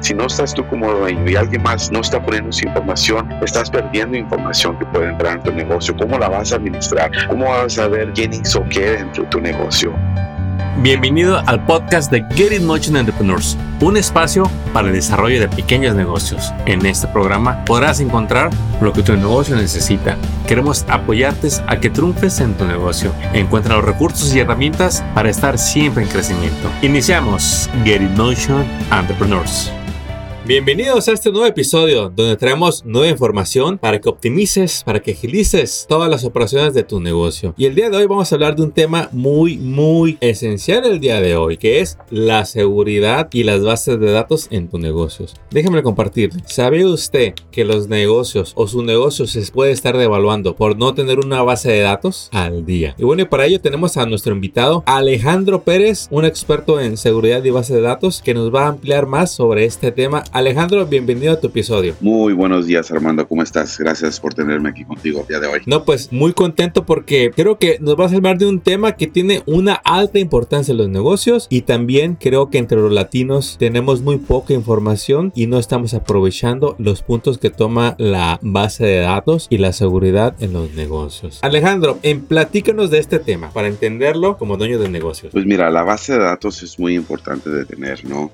Si no estás tú como dueño y alguien más no está poniendo su información, estás perdiendo información que puede entrar en tu negocio. ¿Cómo la vas a administrar? ¿Cómo vas a ver quién hizo qué dentro de tu negocio? Bienvenido al podcast de Get It Motion Entrepreneurs, un espacio para el desarrollo de pequeños negocios. En este programa podrás encontrar lo que tu negocio necesita. Queremos apoyarte a que triunfes en tu negocio. Encuentra los recursos y herramientas para estar siempre en crecimiento. Iniciamos Get It Motion Entrepreneurs. Bienvenidos a este nuevo episodio donde traemos nueva información para que optimices, para que agilices todas las operaciones de tu negocio. Y el día de hoy vamos a hablar de un tema muy, muy esencial el día de hoy, que es la seguridad y las bases de datos en tus negocios. Déjenme compartir. ¿Sabe usted que los negocios o su negocio se puede estar devaluando por no tener una base de datos al día? Y bueno, y para ello tenemos a nuestro invitado Alejandro Pérez, un experto en seguridad y base de datos, que nos va a ampliar más sobre este tema. Alejandro, bienvenido a tu episodio. Muy buenos días, Armando. ¿Cómo estás? Gracias por tenerme aquí contigo el día de hoy. No, pues muy contento porque creo que nos vas a hablar de un tema que tiene una alta importancia en los negocios y también creo que entre los latinos tenemos muy poca información y no estamos aprovechando los puntos que toma la base de datos y la seguridad en los negocios. Alejandro, en platícanos de este tema para entenderlo como dueño de negocios. Pues mira, la base de datos es muy importante de tener, ¿no?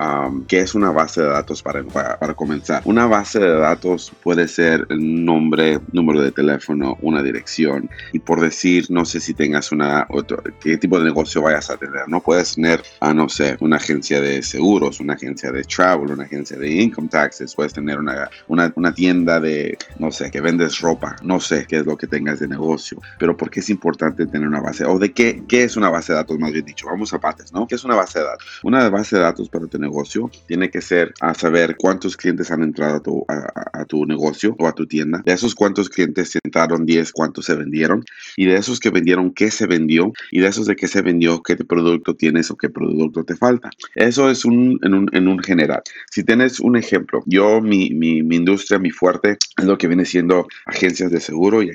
¿Qué es una base de datos para para, comenzar. Una base de datos puede ser el nombre, número de teléfono, una dirección. Y por decir, no sé si tengas una, otro, qué tipo de negocio vayas a tener. No puedes tener, a ah, no sé, una agencia de seguros, una agencia de travel, una agencia de income taxes. Puedes tener una, una, una tienda de, no sé, que vendes ropa. No sé qué es lo que tengas de negocio. Pero ¿por qué es importante tener una base? ¿O de qué, qué es una base de datos, más bien dicho? Vamos a partes, ¿no? ¿Qué es una base de datos? Una base de datos para tu negocio tiene que ser a saber cuántos clientes han entrado a tu, a, tu, negocio o a tu tienda. De esos cuántos clientes entraron, 10, cuántos se vendieron. Y de esos que vendieron, qué se vendió. Y de esos de qué se vendió, qué producto tienes o qué producto te falta. Eso es un, en, un, en un general. Si tienes un ejemplo, yo, mi, mi, mi, industria, mi fuerte, es lo que viene siendo agencias de seguro y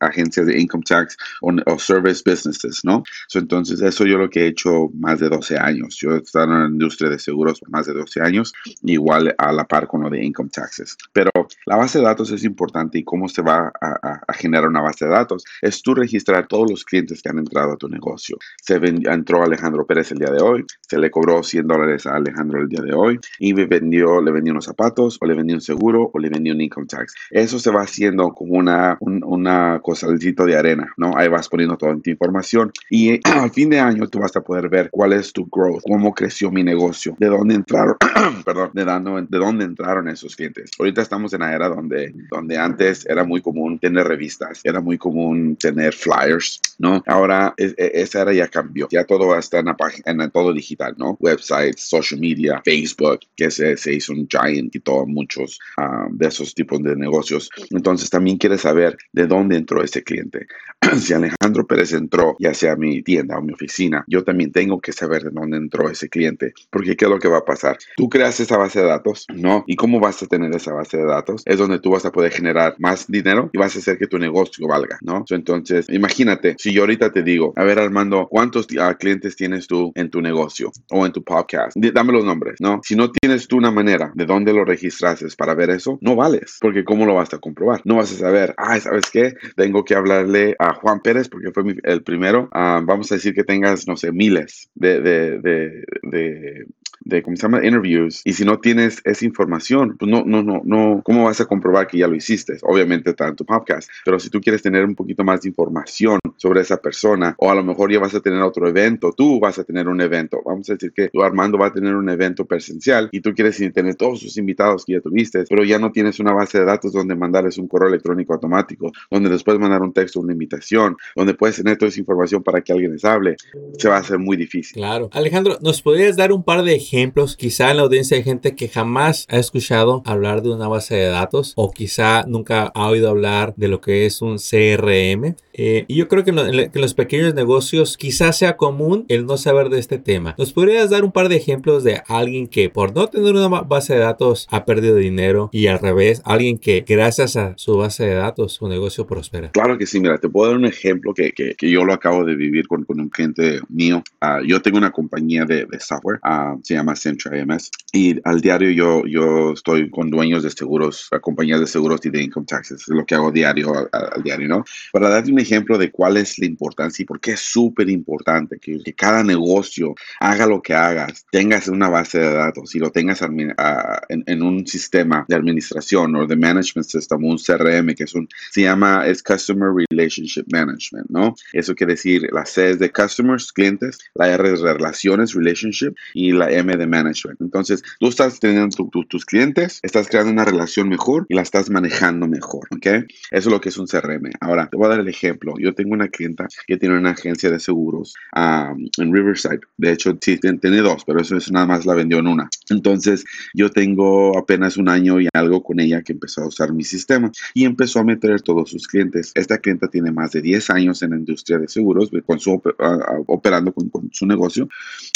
agencias de income tax o, service businesses, ¿no? entonces, eso yo lo que he hecho más de 12 años. Yo he estado en la industria de seguros por más de 12 años, igual a la par con lo de income taxes. Pero la base de datos es importante y cómo se va a, generar una base de datos es tú registrar todos los clientes que han entrado a tu negocio. Se entró Alejandro Pérez el día de hoy, se le cobró 100 dólares a Alejandro el día de hoy y me vendió, le vendió unos zapatos o le vendió un seguro o le vendió un income tax. Eso se va haciendo como una, un, una cosalcito de arena, ¿no? Ahí vas poniendo toda tu información y al fin de año tú vas a poder ver cuál es tu growth, cómo creció mi negocio, de dónde entraron, perdón, de, dando, de dónde entraron esos clientes. Ahorita estamos en la era donde, donde antes era muy común tener revistas, era muy común tener flyers, ¿no? Ahora e, esa era ya cambió, ya todo va a estar en la página, en todo digital, ¿no? Websites, social media, Facebook, que se, se hizo un giant y todo, muchos ah, de esos tipos de negocios. Entonces también quiere saber de dónde entró ese cliente. si Alejandro Pérez entró, ya sea a mi tienda o mi oficina, yo también tengo que saber de dónde entró ese cliente, porque ¿qué es lo que va a pasar? Tú creas esa base de datos, ¿no? ¿Y cómo vas a tener esa base de datos? Es donde tú vas a poder generar más dinero y vas a hacer que tu negocio valga, ¿no? entonces, imagínate, si yo ahorita te digo, a ver Armando, ¿cuántos ah, clientes tienes tú en tu negocio o en tu podcast? dame los nombres, ¿no? Si no tienes tú una manera de dónde lo registraste para ver eso, no vales, porque ¿cómo lo vas a comprobar? No vas a saber, ah, ¿sabes qué? Tengo que hablarle a Juan Pérez porque fue el primero. Ah, vamos a decir que tengas, no sé, miles de, de de, ¿cómo se llama? Interviews. Y si no tienes esa información, pues no, no, no, no, ¿cómo vas a comprobar que ya lo hiciste? Obviamente está en tu podcast, pero si tú quieres tener un poquito más de información sobre esa persona, o a lo mejor ya vas a tener otro evento, tú vas a tener un evento. Vamos a decir que tu Armando va a tener un evento presencial y tú quieres tener todos sus invitados que ya tuviste, pero ya no tienes una base de datos donde mandarles un correo electrónico automático, donde después mandar un texto, una invitación, donde puedes tener toda esa información para que alguien les hable, se va a hacer muy difícil. Claro. Alejandro, ¿nos podrías dar un par de ejemplos? Ejemplos. Quizá en la audiencia hay gente que jamás ha escuchado hablar de una base de datos o quizá nunca ha oído hablar de lo que es un CRM. Eh, y yo creo que en, los pequeños negocios quizás sea común el no saber de este tema. ¿Nos podrías dar un par de ejemplos de alguien que por no tener una base de datos ha perdido dinero y al revés, alguien que gracias a su base de datos su negocio prospera? Claro que sí, mira, te puedo dar un ejemplo que, que, que yo lo acabo de vivir con, con un cliente mío. Ah, yo tengo una compañía de, de software, uh, se llama llama Centra. Y al diario yo, yo estoy con dueños de seguros, compañías de seguros y de income taxes, es lo que hago diario al, diario, ¿no? Para darte un ejemplo de cuál es la importancia y por qué es súper importante que, que, cada negocio haga lo que hagas, tengas una base de datos y lo tengas en, en, un sistema de administración o de management system, un CRM, que es un, se llama, es Customer Relationship Management, ¿no? Eso quiere decir, la C es de customers, clientes, la R es relaciones, relationship, y la M de management. Entonces, tú estás teniendo tus clientes, estás creando una relación mejor y la estás manejando mejor, ¿ok? Eso es lo que es un CRM. Ahora, te voy a dar el ejemplo. Yo tengo una clienta que tiene una agencia de seguros um, en Riverside. De hecho, sí, tiene dos, pero eso es nada más la vendió en una. Entonces, yo tengo apenas un año y algo con ella que empezó a usar mi sistema y empezó a meter todos sus clientes. Esta clienta tiene más de 10 años en la industria de seguros, con su, operando con, con su negocio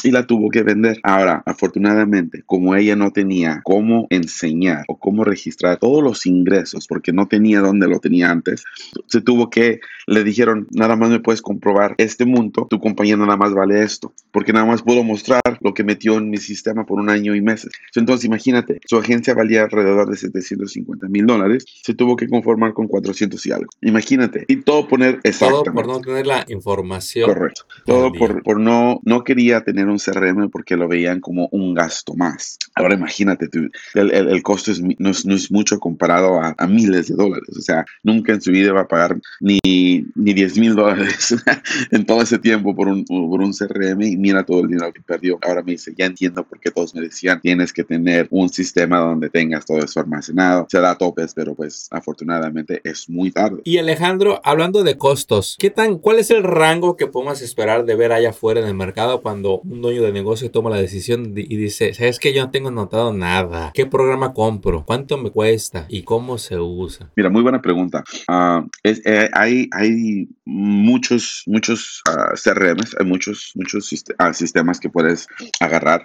y la tuvo que vender. Ahora, afortunadamente, como ella no tenía cómo enseñar o cómo registrar todos los ingresos, porque no tenía dónde lo tenía antes, se tuvo que, le dijeron, nada más me puedes comprobar este monto, tu compañía nada más vale esto, porque nada más puedo mostrar lo que metió en mi sistema por un año y meses. Entonces, imagínate, su agencia valía alrededor de 750 mil dólares, se tuvo que conformar con 400 y algo. Imagínate, y todo poner exactamente. Todo por no tener la información. Correcto. Todo por, por no, no quería tener un CRM porque lo veían como un gasto más. Ahora imagínate, el, el, costo es, no, es, no, es, mucho comparado a, a, miles de dólares. O sea, nunca en su vida va a pagar ni, ni 10 mil dólares en todo ese tiempo por un, por un CRM y mira todo el dinero que perdió. Ahora me dice, ya entiendo por qué todos me decían, tienes que tener un sistema donde tengas todo eso almacenado. Se da topes, pero pues afortunadamente es muy tarde. Y Alejandro, hablando de costos, ¿qué tan, ¿cuál es el rango que podemos esperar de ver allá afuera en el mercado cuando un dueño de negocio toma la decisión y dice, sabes que yo no tengo notado nada, ¿qué programa compro? ¿Cuánto me cuesta? ¿Y cómo se usa? Mira, muy buena pregunta. Uh, es, eh, hay, hay muchos, muchos uh, ah, CRMs, hay muchos, muchos uh, sistemas que puedes agarrar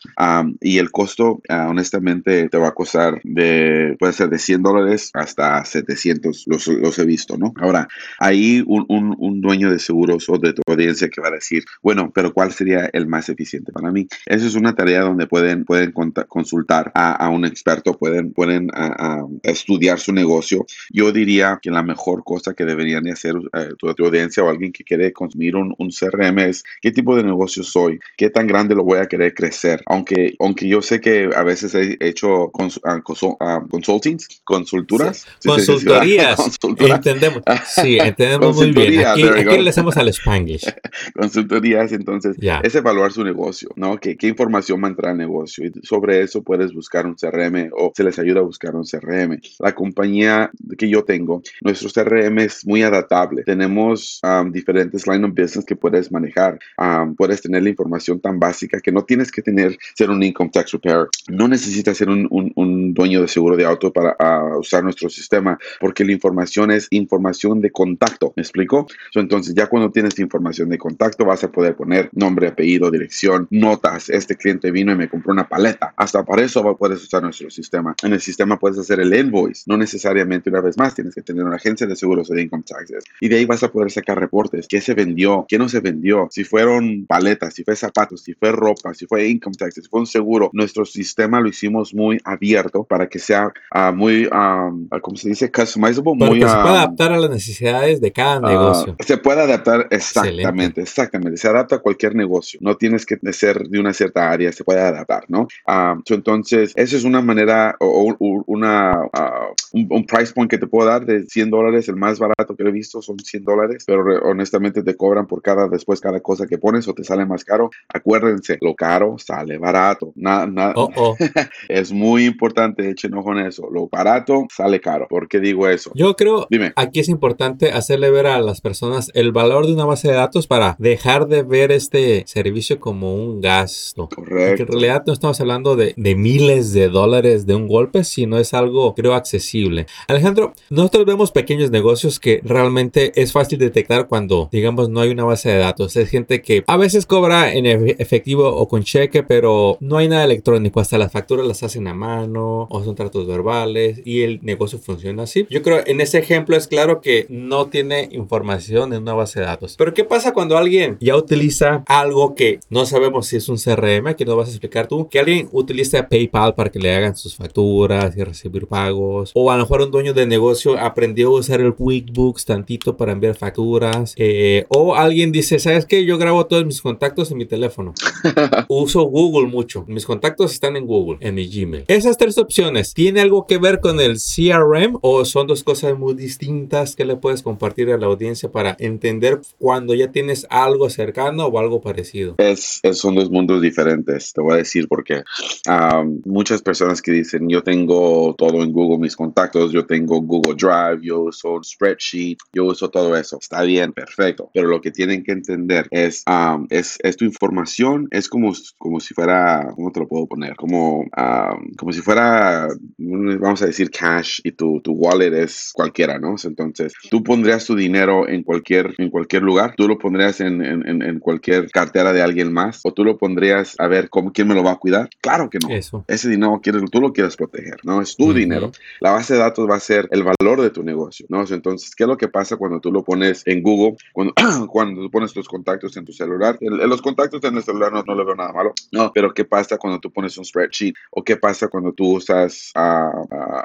y el costo, honestamente, te va a costar de, puede ser de 100 dólares hasta 700, los, los he visto, ¿no? Ahora, hay un, un, un dueño de seguros o de tu audiencia que va a decir, bueno, pero ¿cuál sería el más eficiente para mí? Esa es una tarea donde pueden, pueden consultar a, a un experto, pueden, pueden a, a estudiar su negocio. Yo diría que la mejor cosa que deberían de hacer eh, tu, tu, audiencia o alguien que quiere consumir un, un, CRM es qué tipo de negocio soy, qué tan grande lo voy a querer crecer. Aunque, aunque yo sé que a veces he hecho cons, uh, consul, uh, consultings, consulturas. Sí. Consultorías. Entendemos. Sí, entendemos muy bien. Aquí, aquí le hacemos al Spanglish. Consultorías, entonces, yeah. es evaluar su negocio, ¿no? ¿Qué, qué información entrar al negocio? Y sobre eso puedes buscar un CRM o se les ayuda a buscar un CRM. La compañía que yo tengo, nuestro CRM es muy adaptable. Tenemos um, diferentes line of business que puedes manejar. Um, puedes tener la información tan básica que no tienes que tener, ser un income tax repair. No necesitas ser un, un, un dueño de seguro de auto para uh, usar nuestro sistema porque la información es información de contacto. ¿Me explico? So, entonces, ya cuando tienes información de contacto, vas a poder poner nombre, apellido, dirección, notas. Este cliente vino y me compró una paleta. Hasta para eso puedes usar nuestro sistema. En el sistema puedes hacer el invoice. No necesariamente una vez más tienes que tener una agencia de seguros o de income taxes. Y de ahí vas a poder sacar reportes. ¿Qué se vendió? ¿Qué no se vendió? Si fueron paletas, si fue zapatos, si fue ropa, si fue income taxes, si fue un seguro. Nuestro sistema lo hicimos muy abierto para que sea uh, muy, um, ¿cómo se dice? Customizable. Para muy, que se pueda adaptar a las necesidades de cada negocio. Uh, se puede adaptar exactamente, Excelente. exactamente. Se adapta a cualquier negocio. No tienes que ser de una cierta área, se puede adaptar, ¿no? So entonces, esa es una manera o, o una, uh, un, un, price point que te puedo dar de 100 dólares. El más barato que he visto son 100 dólares, pero honestamente te cobran por cada, después cada cosa que pones o te sale más caro. Acuérdense, lo caro sale barato. Nada, nada. Oh, oh. es muy importante, echen ojo en eso. Lo barato sale caro. ¿Por qué digo eso? Yo creo, Dime. aquí es importante hacerle ver a las personas el valor de una base de datos para dejar de ver este servicio como un gasto. Correcto. Porque en realidad no estamos hablando de, de miles de dólares de un golpe, sino es algo, creo, accesible. Alejandro, nosotros vemos pequeños negocios que realmente es fácil detectar cuando, digamos, no hay una base de datos. Es gente que a veces cobra en efectivo o con cheque, pero no hay nada electrónico. Hasta las facturas las hacen a mano o son tratos verbales y el negocio funciona así. Yo creo en ese ejemplo es claro que no tiene información en una base de datos. Pero ¿qué pasa cuando alguien ya utiliza algo que no sabemos si es un CRM, que nos vas a explicar tú, que alguien utiliza PayPal para que le hagan sus facturas y recibir pagos, o a lo mejor un dueño de negocio aprendió a usar el QuickBooks tantito para enviar facturas, eh, o alguien dice, ¿sabes qué? Yo grabo todos mis contactos en mi teléfono. Uso Google mucho. Mis contactos están en Google, en mi Gmail. Esas tres opciones, ¿tiene algo que ver con el CRM o son dos cosas muy distintas que le puedes compartir a la audiencia para entender cuando ya tienes algo cercano o algo parecido? Es, son dos mundos diferentes, te voy a decir porque muchas personas que dicen yo tengo todo en Google, mis contactos, yo tengo Google Drive, yo uso spreadsheet, yo uso todo eso. Está bien, perfecto. Pero lo que tienen que entender es, es, es, tu información, es como, como si fuera, ¿cómo te lo puedo poner? Como, como si fuera, vamos a decir, cash y tu, tu wallet es cualquiera, ¿no? Entonces, tú pondrías tu dinero en cualquier, en cualquier lugar, tú lo pondrías en, en, en cualquier cartera de alguien más o tú lo pondrías a ver cómo, quién me lo va a cuidar. Claro que no. Eso. Ese dinero quieres, tú lo quieres proteger, ¿no? Es tu dinero. La base de datos va a ser el valor de tu negocio, ¿no? Entonces, ¿qué es lo que pasa cuando tú lo pones en Google? Cuando, cuando tú pones tus contactos en tu celular. En, los contactos en el celular no, no le veo nada malo, no, pero ¿qué pasa cuando tú pones un spreadsheet? ¿O qué pasa cuando tú usas a,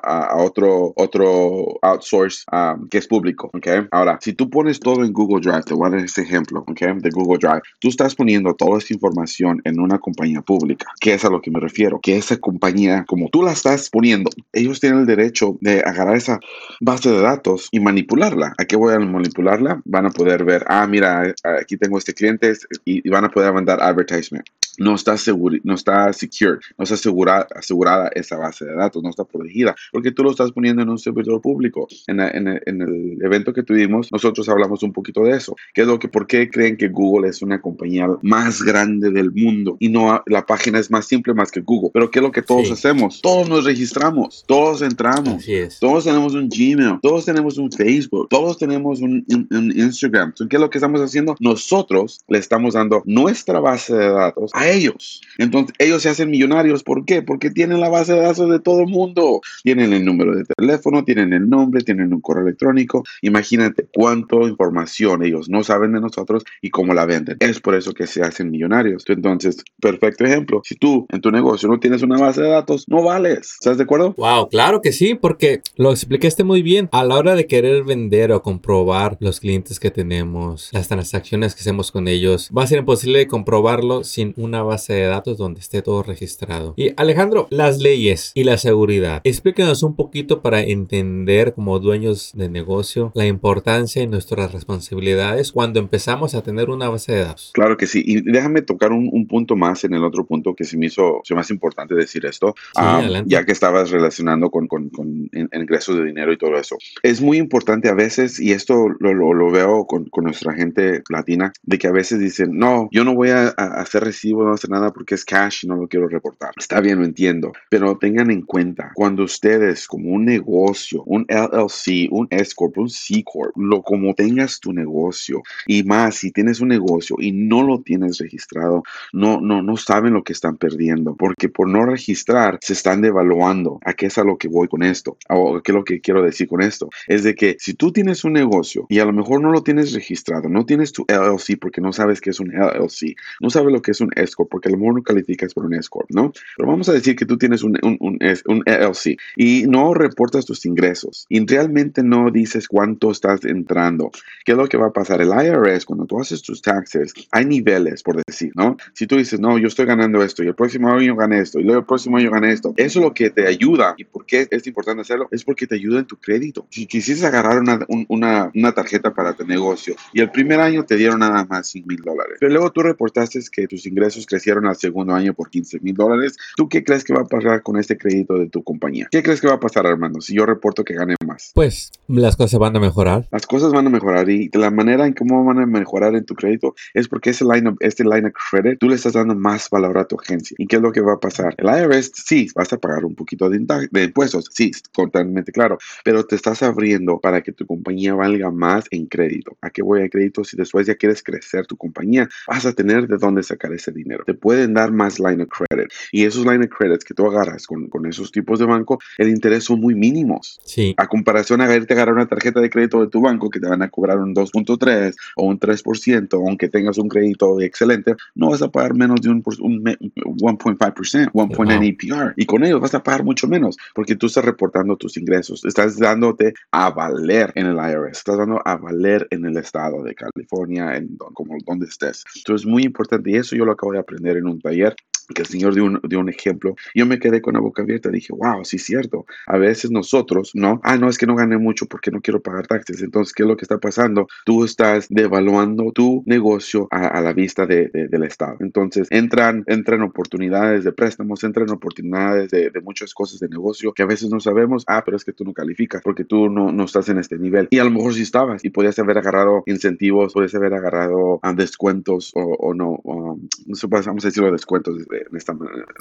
a, otro, otro outsource um, que es público, ¿ok? Ahora, si tú pones todo en Google Drive, te voy a dar este ejemplo, ¿ok? De Google Drive. Tú estás poniendo toda esta información en una compañía pública. ¿Qué es a lo que me refiero? Que esa compañía, como tú la estás poniendo, ellos tienen el derecho de agarrar esa base de datos y manipularla. ¿A qué voy a manipularla? Van a poder ver, ah, mira, aquí tengo este cliente y, van a poder mandar advertisement no está seguro, no está secure, no está asegurada, asegurada esa base de datos, no está protegida, porque tú lo estás poniendo en un servidor público. En, el evento que tuvimos, nosotros hablamos un poquito de eso. ¿Qué es lo que, por qué creen que Google es una compañía más grande del mundo y no la página es más simple más que Google? Pero ¿qué es lo que todos hacemos? Todos nos registramos, todos entramos, todos tenemos un Gmail, todos tenemos un Facebook, todos tenemos un, Instagram. ¿Qué es lo que estamos haciendo? Nosotros le estamos dando nuestra base de datos a ellos. Entonces ellos se hacen millonarios. ¿Por qué? Porque tienen la base de datos de todo el mundo. Tienen el número de teléfono, tienen el nombre, tienen un correo electrónico. Imagínate cuánta información ellos no saben de nosotros y cómo la venden. Es por eso que se hacen millonarios. Entonces, perfecto ejemplo. Si tú en tu negocio no tienes una base de datos, no vales. ¿Estás de acuerdo? Wow, claro que sí, porque lo explicaste muy bien. A la hora de querer vender o comprobar los clientes que tenemos, las transacciones que hacemos con ellos, va a ser imposible comprobarlo sin una base de datos donde esté todo registrado. Y Alejandro, las leyes y la seguridad. Explíquenos un poquito para entender como dueños de negocio la importancia y nuestras responsabilidades cuando empezamos a tener una base de datos. Claro que sí. Y déjame tocar un, punto más en el otro punto que se me hizo más importante decir esto, ah, ya que estabas relacionando con, con, con ingresos de dinero y todo eso. Es muy importante a veces, y esto lo, lo, veo con, con, nuestra gente latina, de que a veces dicen, no, yo no voy a, a hacer recibo, no hacer nada porque es cash y no lo quiero reportar. Está bien, lo entiendo, pero tengan en cuenta, cuando ustedes como un negocio, un LLC, un S Corp, un C Corp, lo como tengas tu negocio y más si tienes un negocio y no lo tienes registrado, no, no, no saben lo que están perdiendo porque por no registrar se están devaluando. ¿A qué es a lo que voy con esto? ¿O qué es lo que quiero decir con esto? Es de que si tú tienes un negocio y a lo mejor no lo tienes registrado, no tienes tu LLC porque no sabes qué es un LLC, no sabes lo que es un S Porque a lo mejor no calificas por un S Corp, ¿no? Pero vamos a decir que tú tienes un, un, un, un LLC y no reportas tus ingresos y realmente no dices cuánto estás entrando. ¿Qué es lo que va a pasar? El IRS, cuando tú haces tus taxes, hay niveles, por decir, ¿no? Si tú dices, no, yo estoy ganando esto y el próximo año gané esto y luego el próximo año gané esto, eso es lo que te ayuda. ¿Y por qué es importante hacerlo? Es porque te ayuda en tu crédito. Si quisieras agarrar una, una, una tarjeta para tu negocio y el primer año te dieron nada más 100 mil dólares, pero luego tú reportaste que tus ingresos crecieron al segundo año por 15 mil dólares. ¿Tú qué crees que va a pasar con este crédito de tu compañía? ¿Qué crees que va a pasar, Armando, si yo reporto que gane más? Pues las cosas van a mejorar. Las cosas van a mejorar y la manera en cómo van a mejorar en tu crédito es porque ese line of, este line of credit tú le estás dando más valor a tu agencia. ¿Y qué es lo que va a pasar? El IRS sí, vas a pagar un poquito de, de impuestos, sí, totalmente claro, pero te estás abriendo para que tu compañía valga más en crédito. ¿A qué voy a crédito? Si después ya quieres crecer tu compañía, vas a tener de dónde sacar ese dinero. Te pueden dar más line of credit y esos line of credits que tú agarras con, con esos tipos de banco, el interés son muy mínimos. Sí. A comparación a irte a agarrar una tarjeta de crédito de tu banco que te van a cobrar un 2.3 o un 3%, aunque tengas un crédito excelente, no vas a pagar menos de un, un 1.5%, 1.9 APR. Y con ellos vas a pagar mucho menos porque tú estás reportando tus ingresos. Estás dándote a valer en el IRS. Estás dando a valer en el estado de California, en como donde estés. Entonces es muy importante y eso yo lo acabo de aprender en un taller que el Señor dio un, dio un ejemplo. Yo me quedé con la boca abierta. Dije, wow, sí es cierto. A veces nosotros, ¿no? Ah, no, es que no gané mucho porque no quiero pagar taxes. Entonces, ¿qué es lo que está pasando? Tú estás devaluando tu negocio a, la vista de, del Estado. Entonces, entran, entran oportunidades de préstamos, entran oportunidades de, de, muchas cosas de negocio que a veces no sabemos. Ah, pero es que tú no calificas porque tú no, no estás en este nivel. Y a lo mejor sí estabas y podías haber agarrado incentivos, podías haber agarrado um, descuentos o, o no, um, vamos a decirlo, descuentos de, esta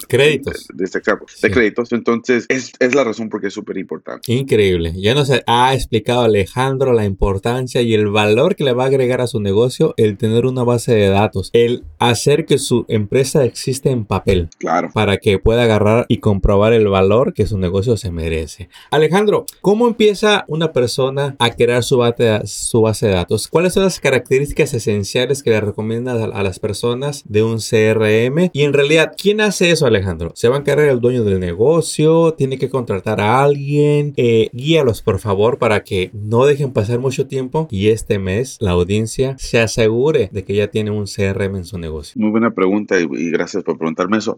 créditos. de, este de créditos. Entonces es, es, la razón porque es súper importante. Increíble. Ya nos ha explicado Alejandro la importancia y el valor que le va a agregar a su negocio el tener una base de datos el hacer que su empresa existe en papel claro. para que pueda agarrar y comprobar el valor que su negocio se merece. Alejandro cómo empieza una persona a crear su base, su base de datos cuáles son las características esenciales que le recomiendas a, a las personas de un CRM y en realidad ¿quién hace eso, Alejandro? ¿Se va a encargar el dueño del negocio? ¿Tiene que contratar a alguien? Eh, guíalos, por favor, para que no dejen pasar mucho tiempo y este mes la audiencia se asegure de que ya tiene un CRM en su negocio. Muy buena pregunta y, gracias por preguntarme eso.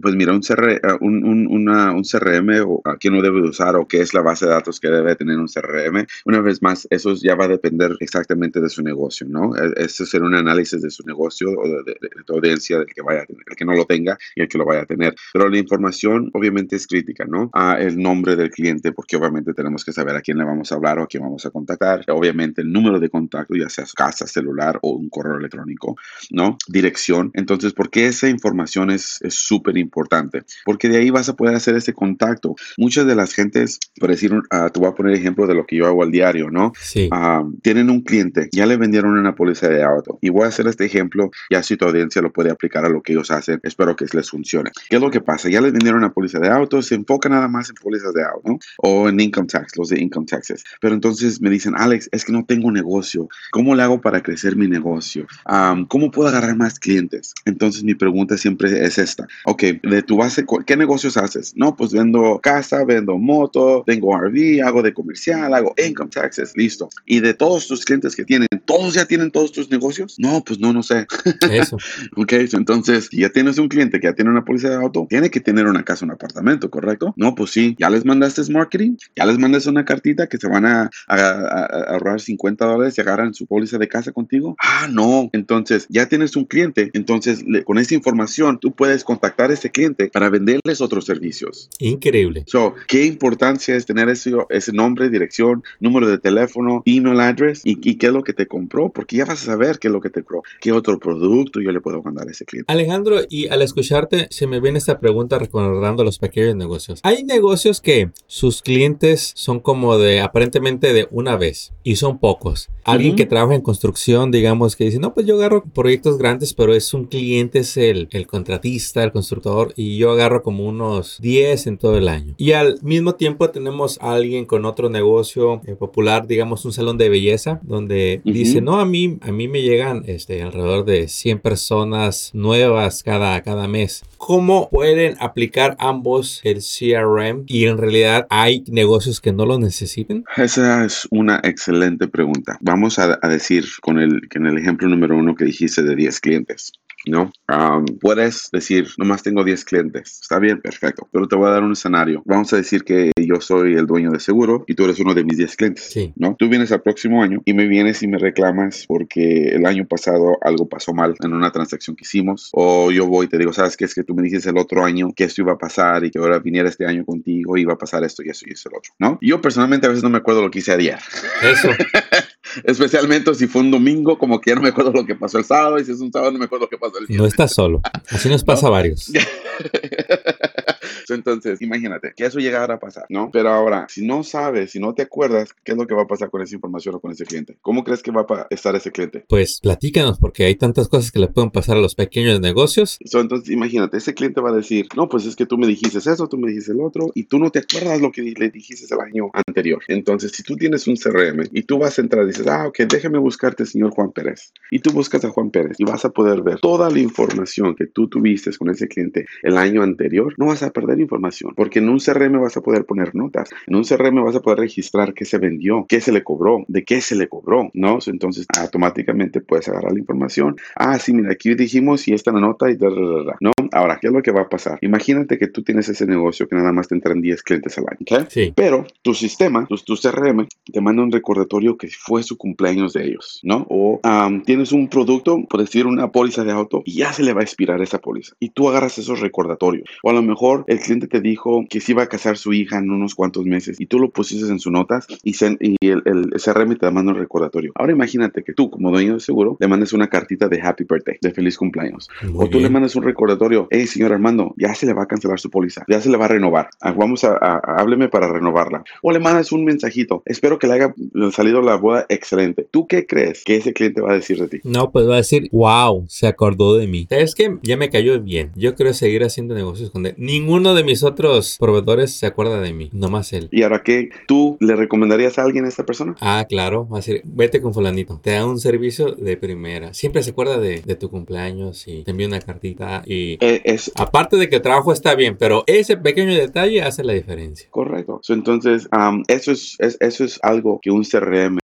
pues mira, un, CR, un, un, una, un CRM o a quién lo debe usar o qué es la base de datos que debe tener un CRM. Una vez más, eso ya va a depender exactamente de su negocio, ¿no? E, eso será un análisis de su negocio o de, de, de tu audiencia, del que vaya a tener, el que no lo tenga y el que lo vaya a tener. Pero la información obviamente es crítica, ¿no? A el nombre del cliente, porque obviamente tenemos que saber a quién le vamos a hablar o a quién vamos a contactar. Obviamente el número de contacto, ya sea casa, celular o un correo electrónico, ¿no? Dirección. Entonces, ¿por qué esa información es súper importante? Porque de ahí vas a poder hacer ese contacto. Muchas de las gentes, por decir, uh, te voy a poner ejemplo de lo que yo hago al diario, ¿no? Sí. Uh, tienen un cliente, ya le vendieron una póliza de auto. Y voy a hacer este ejemplo, ya si tu audiencia lo puede aplicar a lo que ellos hacen. Espero que les funcione. ¿Qué es lo que pasa? Ya les vendieron una póliza de auto, se enfoca nada más en pólizas de auto, ¿no? O en income tax, los de income taxes. Pero entonces me dicen, Alex, es que no tengo negocio. ¿Cómo le hago para crecer mi negocio? Um, ¿Cómo puedo agarrar más clientes? Entonces mi pregunta siempre es esta. Ok, de tu base, ¿qué negocios haces? No, pues vendo casa, vendo moto, tengo RV, hago de comercial, hago income taxes, listo. Y de todos tus clientes que tienen, ¿todos ya tienen todos tus negocios? No, pues no, no sé. Eso. ok, entonces, si ya tienes un cliente que ya tiene una póliza de auto, tiene que tener una casa, un apartamento, ¿correcto? No, pues sí, ya les mandaste marketing, ya les mandaste una cartita que se van a, a, a, a ahorrar 50 dólares y agarran su póliza de casa contigo. Ah, no. Entonces, ya tienes un cliente, entonces le, con esa información tú puedes contactar a ese cliente para venderles otros servicios. Increíble. So, ¿qué importancia es tener ese, ese nombre, dirección, número de teléfono, email address y, y, qué es lo que te compró? Porque ya vas a saber qué es lo que te compró, qué otro producto yo le puedo mandar a ese cliente. Alejandro, y al escucharte, se me viene esta pregunta recordando los pequeños negocios. Hay negocios que sus clientes son como de aparentemente de una vez y son pocos. Alguien uh -huh. que trabaja en construcción, digamos, que dice, no, pues yo agarro proyectos grandes, pero es un cliente, es el, el contratista, el constructor, y yo agarro como unos 10 en todo el año. Y al mismo tiempo tenemos a alguien con otro negocio eh, popular, digamos, un salón de belleza, donde uh -huh. dice, no, a mí, a mí me llegan este, alrededor de 100 personas nuevas cada, cada mes. ¿Cómo pueden aplicar ambos el CRM y en realidad hay negocios que no lo necesiten? Esa es una excelente pregunta. Vamos a, a decir con el, con el ejemplo número uno que dijiste de 10 clientes. ¿No? Um, puedes decir, nomás tengo 10 clientes. Está bien, perfecto. Pero te voy a dar un escenario. Vamos a decir que yo soy el dueño de seguro y tú eres uno de mis 10 clientes. Sí. ¿no? Tú vienes al próximo año y me vienes y me reclamas porque el año pasado algo pasó mal en una transacción que hicimos. O yo voy y te digo, ¿sabes qué? Es que tú me dijiste el otro año que esto iba a pasar y que ahora viniera este año contigo y iba a pasar esto y eso y eso el otro, ¿no? Yo personalmente a veces no me acuerdo lo que hice ayer. Eso. Especialmente si fue un domingo, como que ya no me acuerdo lo que pasó el sábado, y si es un sábado no me acuerdo lo que pasó el No estás solo. Así nos pasa a varios. Entonces, imagínate que eso llegara a pasar, ¿no? Pero ahora, si no sabes, si no te acuerdas, ¿qué es lo que va a pasar con esa información o con ese cliente? ¿Cómo crees que va a estar ese cliente? Pues platícanos, porque hay tantas cosas que le pueden pasar a los pequeños negocios. So, entonces, imagínate, ese cliente va a decir, no, pues es que tú me dijiste eso, tú me dijiste el otro, y tú no te acuerdas lo que le dijiste el año anterior. Entonces, si tú tienes un CRM y tú vas a entrar y dices, ah, ok, déjame buscarte, señor Juan Pérez, y tú buscas a Juan Pérez y vas a poder ver toda la información que tú tuviste con ese cliente el año anterior, no vas a perder información, porque en un CRM vas a poder poner notas, en un CRM vas a poder registrar qué se vendió, qué se le cobró, de qué se le cobró, ¿no? Entonces, automáticamente puedes agarrar la información. Ah, sí, mira, aquí dijimos y esta la nota y da, da, da, ¿no? Ahora, ¿qué es lo que va a pasar? Imagínate que tú tienes ese negocio que nada más te entran 10 clientes al año, ¿ok? Sí. Pero tu sistema, tu, tu CRM, te manda un recordatorio que fue su cumpleaños de ellos, ¿no? O am, tienes un producto, por decir una póliza de auto, y ya se le va a expirar esa póliza. Y tú agarras esos recordatorios. O a lo mejor el cliente te dijo que se iba a casar su hija en unos cuantos meses y tú lo pusiste en sus notas y, se- y el, el CRM te manda un recordatorio. Ahora imagínate que tú, como dueño de seguro, le mandes una cartita de happy birthday, de feliz cumpleaños. Muy O tú le mandas un recordatorio, hey, señor Armando, ya se le va a cancelar su póliza, ya se le va a renovar. Ah, Vamos a, a- a- hábleme para renovarla. O le mandas un mensajito, espero que le haya salido la boda excelente. ¿Tú qué crees que ese cliente va a decir de ti? No, pues va a decir, wow, se acordó de mí. ¿Sabes qué? Ya me cayó bien. Yo quiero seguir haciendo negocios con él. Ninguno de mis otros proveedores se acuerda de mí, nomás él. ¿Y ahora qué? ¿Tú le recomendarías a alguien a esta persona? Ah, claro, va a decir, vete con fulanito. Te da un servicio de primera. Siempre se acuerda de, de tu cumpleaños y te envía una cartita y... Eh, es Aparte de que el trabajo está bien, pero ese pequeño detalle hace la diferencia. correcto. So, entonces, am, eso, es, es- eso es algo que un CRM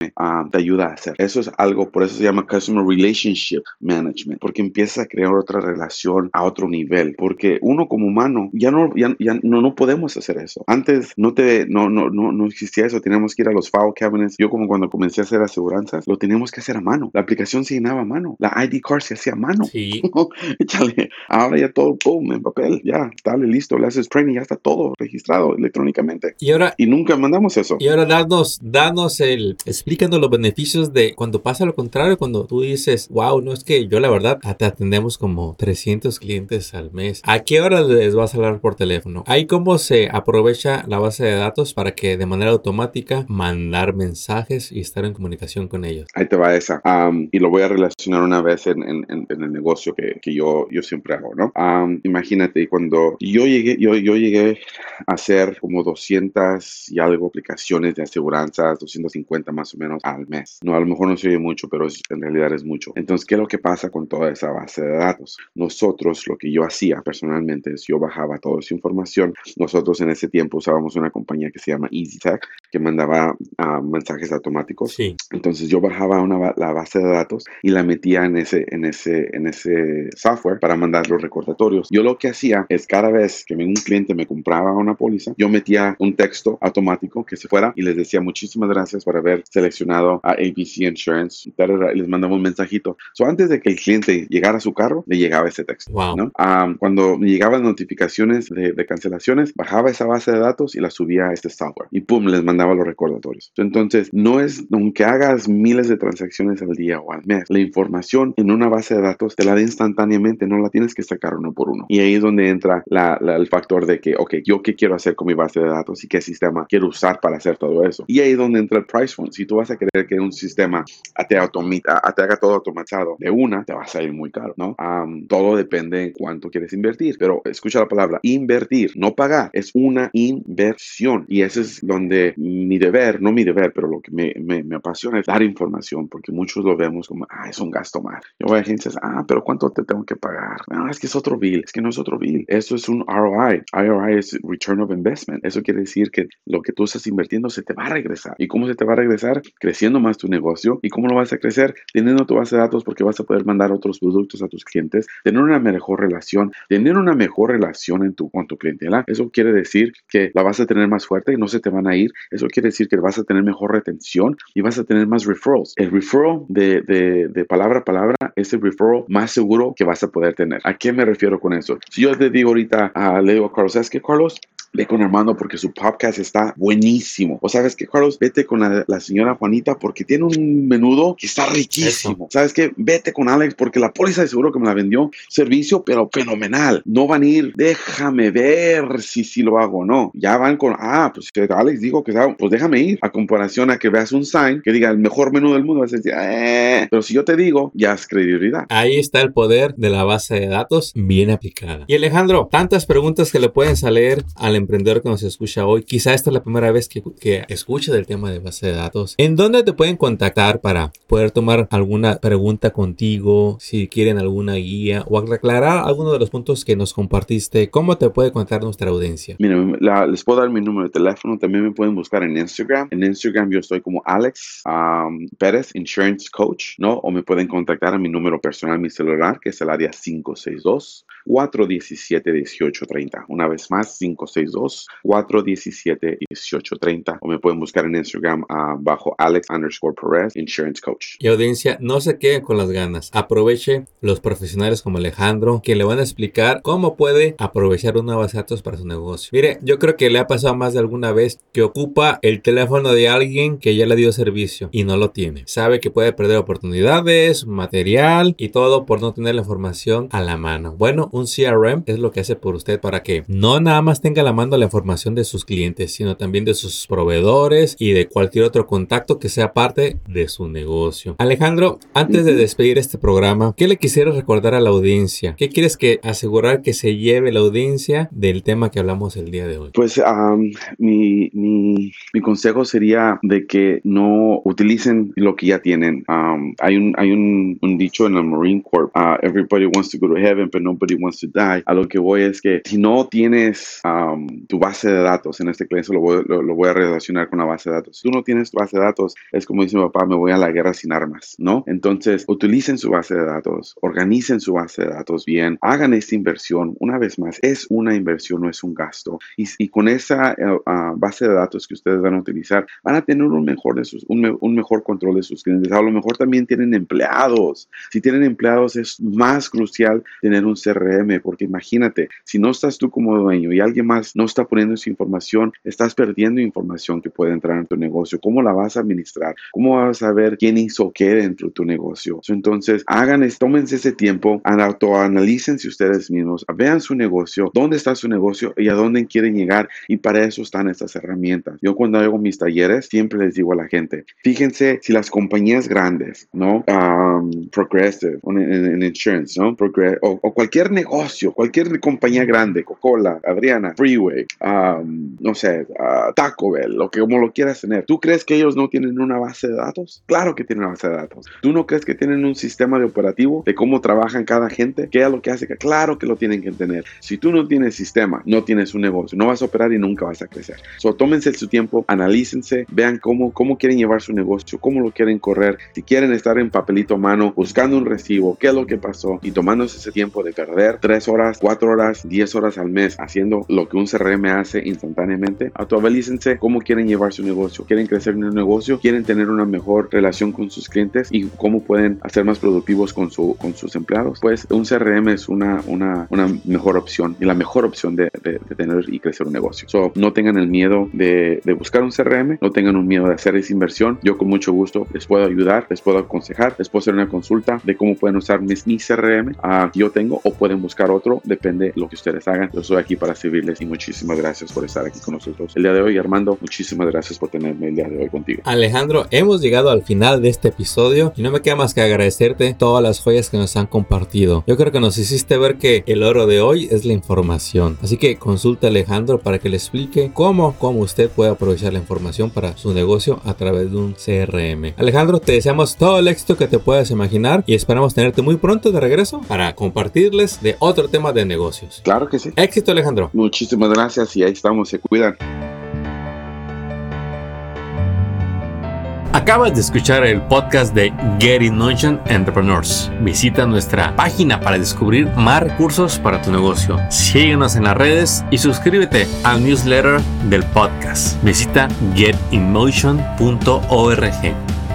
te ayuda a hacer. Eso es algo, por eso se llama Customer Relationship Management, porque empiezas a crear otra relación a otro nivel. Porque uno como humano, ya no, ya, ya no, no podemos hacer eso. Antes no, te, no, no, no, no existía eso. Teníamos que ir a los file cabinets. Yo como cuando comencé a hacer aseguranzas, lo teníamos que hacer a mano. La aplicación se llenaba a mano. La ID card se hacía a mano. Sí, Échale, ahora ya todo, boom, en papel, ya, dale, listo, le haces training, ya está todo registrado electrónicamente. y ahora... Y nunca mandamos eso. Y ahora danos, danos el, explícanos los beneficios de cuando pasa lo contrario, cuando tú dices, wow, no es que yo la verdad te atendemos como 300 clientes al mes. ¿A qué hora les vas a hablar por teléfono? Ahí cómo se aprovecha la base de datos para que de manera automática mandar mensajes y estar en comunicación con ellos. Ahí te va esa. Am, y lo voy a relacionar una vez en, en- en- el negocio que, que yo, yo siempre hago, ¿no? Am, imagínate, cuando yo llegué, yo, yo llegué a hacer como 200 y algo aplicaciones de aseguranzas, 250 más o menos al mes. No, a lo mejor no se oye mucho, pero en realidad es mucho. Entonces, ¿qué es lo que pasa con toda esa base de datos? Nosotros, lo que yo hacía personalmente es yo bajaba toda esa información. Nosotros en ese tiempo usábamos una compañía que se llama EasyTech, que mandaba ah, mensajes automáticos. Sí, Entonces yo bajaba una, la base de datos y la metía en ese, en, ese, en ese software para mandar los recordatorios. Yo lo que hacía es cada vez que un cliente me compraba una póliza, yo metía un texto automático que se fuera y les decía muchísimas gracias por haber seleccionado a ABC Insurance y les mandaba un mensajito. So, antes de que el cliente llegara a su carro, le llegaba ese texto. wow. ¿no? Ah, cuando llegaban notificaciones de, de cancelaciones, bajaba esa base de datos y la subía a este software y pum, les mandaba los recordatorios. Entonces, no es, aunque hagas miles de transacciones al día o al mes, la información en una base de datos te la da instantáneamente, no la tienes que sacar uno por uno. Y ahí es donde entra la- la- el factor de que, ok, yo qué quiero hacer con mi base de datos y qué sistema quiero usar para hacer todo eso. Y ahí es donde entra el price point. Si tú vas a querer que un sistema te, automi- a- te haga todo automatizado de una, te va a salir muy caro, ¿no? Am, todo depende en cuánto quieres invertir, pero escucha la palabra invertir, no pagar, es una inversión y ese es donde mi deber, no mi deber, pero lo que me, me, apasiona es dar información, porque muchos lo vemos como, ah, es un gasto más. Yo voy a agencias, ah, pero ¿cuánto te tengo que pagar? Ah, es que es otro bill, es que no es otro bill. Eso es un ROI. ROI es Return of Investment. Eso quiere decir que lo que tú estás invirtiendo se te va a regresar. ¿Y cómo se te va a regresar? Creciendo más tu negocio. ¿Y cómo lo vas a crecer? Teniendo tu base de datos porque vas a poder mandar otros productos a tus clientes, tener una mejor relación, tener una mejor relación en tu, con tu clientela. Eso quiere decir que la vas a tener más fuerte y no se te van a ir. Eso quiere decir que vas a tener mejor retención y vas a tener más referrals. El referral de, de, de palabra a palabra es el referral más seguro que vas a poder tener. ¿A qué me refiero con eso? Si yo te digo ahorita, a le digo a Carlos, ¿sabes qué, Carlos? Ve con Armando porque su podcast está buenísimo. O sabes que, Carlos, vete con la, señora Juanita porque tiene un menudo que está riquísimo. Sabes que, vete con Alex porque la póliza de seguro que me la vendió, servicio, pero fenomenal. No van a ir, déjame ver si, si lo hago o no. Ya van con, ah, pues Alex dijo que, pues déjame ir. A comparación a que veas un sign que diga el mejor menú del mundo, vas a decir, eh. Pero si yo te digo, ya es credibilidad. Ahí está el poder de la base de datos bien aplicada. Y Alejandro, tantas preguntas que le pueden salir al emprendedor que nos escucha hoy, quizá esta es la primera vez que, que escucha del tema de base de datos. ¿En dónde te pueden contactar para poder tomar alguna pregunta contigo, si quieren alguna guía o aclarar alguno de los puntos que nos compartiste? ¿Cómo te puede contar nuestra audiencia? Mira, les puedo dar mi número de teléfono. También me pueden buscar en Instagram. En Instagram yo estoy como Alex um, Pérez, Insurance Coach, ¿no? O me pueden contactar a mi número personal, mi celular, que es el área 562 417 1830. Una vez más, 562 417 1830 o me pueden buscar en Instagram uh, bajo Alex underscore Perez Insurance Coach. Y audiencia, no se queden con las ganas. Aproveche los profesionales como Alejandro que le van a explicar cómo puede aprovechar una base de datos para su negocio. Mire, yo creo que le ha pasado más de alguna vez que ocupa el teléfono de alguien que ya le dio servicio y no lo tiene. Sabe que puede perder oportunidades, material y todo por no tener la información a la mano. Bueno, un CRM es lo que hace por usted para que no nada más tenga la mano la información de sus clientes, sino también de sus proveedores y de cualquier otro contacto que sea parte de su negocio. Alejandro, antes de despedir este programa, ¿qué le quisiera recordar a la audiencia? ¿Qué quieres que asegurar que se lleve la audiencia del tema que hablamos el día de hoy? Pues mi, mi, mi, consejo sería de que no utilicen lo que ya tienen. hay un, hay un, un, dicho en el Marine Corps, uh, everybody wants to go to heaven, but nobody wants to die. A lo que voy es que si no tienes tu base de datos, en este caso lo voy, lo, voy, a relacionar con la base de datos. Si tú no tienes tu base de datos, es como dice mi papá, me voy a la guerra sin armas, ¿no? Entonces, utilicen su base de datos, organicen su base de datos bien, hagan esta inversión. Una vez más, es una inversión, no es un gasto. Y, y con esa ah, base de datos que ustedes van a utilizar, van a tener un mejor, de sus, un, un mejor control de sus clientes. A lo mejor también tienen empleados. Si tienen empleados, es más crucial tener un CRM, porque imagínate, si no estás tú como dueño y alguien más no está poniendo esa información, estás perdiendo información que puede entrar en tu negocio. ¿Cómo la vas a administrar? ¿Cómo vas a saber quién hizo qué dentro de tu negocio? Entonces, hagan, tómense ese tiempo, autoanalícense ustedes mismos, vean su negocio, dónde está su negocio y a dónde quieren llegar. Y para eso están estas herramientas. Yo cuando hago mis talleres, siempre les digo a la gente, fíjense si las compañías grandes, ¿no? Progressive, en, insurance, ¿no? o, o, cualquier negocio, cualquier compañía grande, Coca-Cola, Adriana, Freeway, no sé, Taco Bell, lo que como lo quieras tener. ¿Tú crees que ellos no tienen una base de datos? Claro que tienen una base de datos. ¿Tú no crees que tienen un sistema de operativo de cómo trabajan cada gente? ¿Qué es lo que hace? Claro que lo tienen que tener. Si tú no tienes sistema, no tienes un negocio, no vas a operar y nunca vas a crecer. So, tómense su tiempo, analícense, vean cómo, cómo quieren llevar su negocio, cómo lo quieren correr, si quieren estar en papelito a mano, buscando un recibo, qué es lo que pasó y tomándose ese tiempo de perder tres horas, cuatro horas, diez horas al mes haciendo lo que un CRM hace instantáneamente. Actualícense cómo quieren llevar su negocio. Quieren crecer en un negocio, quieren tener una mejor relación con sus clientes y cómo pueden hacer más productivos con, su, con sus empleados. Pues un CRM es una, una, una mejor opción y la mejor opción de, de, tener y crecer un negocio. So, no tengan el miedo de, de, buscar un CRM, no tengan un miedo de hacer esa inversión. Yo con mucho gusto les puedo ayudar, les puedo aconsejar, les puedo hacer una consulta de cómo pueden usar mi, mi CRM uh, yo tengo o pueden buscar otro, depende de lo que ustedes hagan. Yo estoy aquí para servirles y muchísimas gracias por estar aquí con nosotros el día de hoy. Armando, muchísimas gracias por tenerme el día de hoy contigo. Alejandro, hemos llegado al final de este episodio y no me queda más que agradecerte todas las joyas que nos han compartido. Yo creo que nos hiciste ver que el oro de hoy es la información. Así que consulta a Alejandro para que le explique cómo, cómo usted puede aprovechar la información para su negocio a través de un CRM. Alejandro, te deseamos todo el éxito que te puedas imaginar y esperamos tenerte muy pronto de regreso para compartirles de otro tema de negocios. Claro que sí. Éxito, Alejandro. Muchísimas gracias y ahí estamos, se cuidan. Acabas de escuchar el podcast de Getting Notion Entrepreneurs. Visita nuestra página para descubrir más recursos para tu negocio. Síguenos en las redes y suscríbete al newsletter del podcast. Visita getinmotion.org.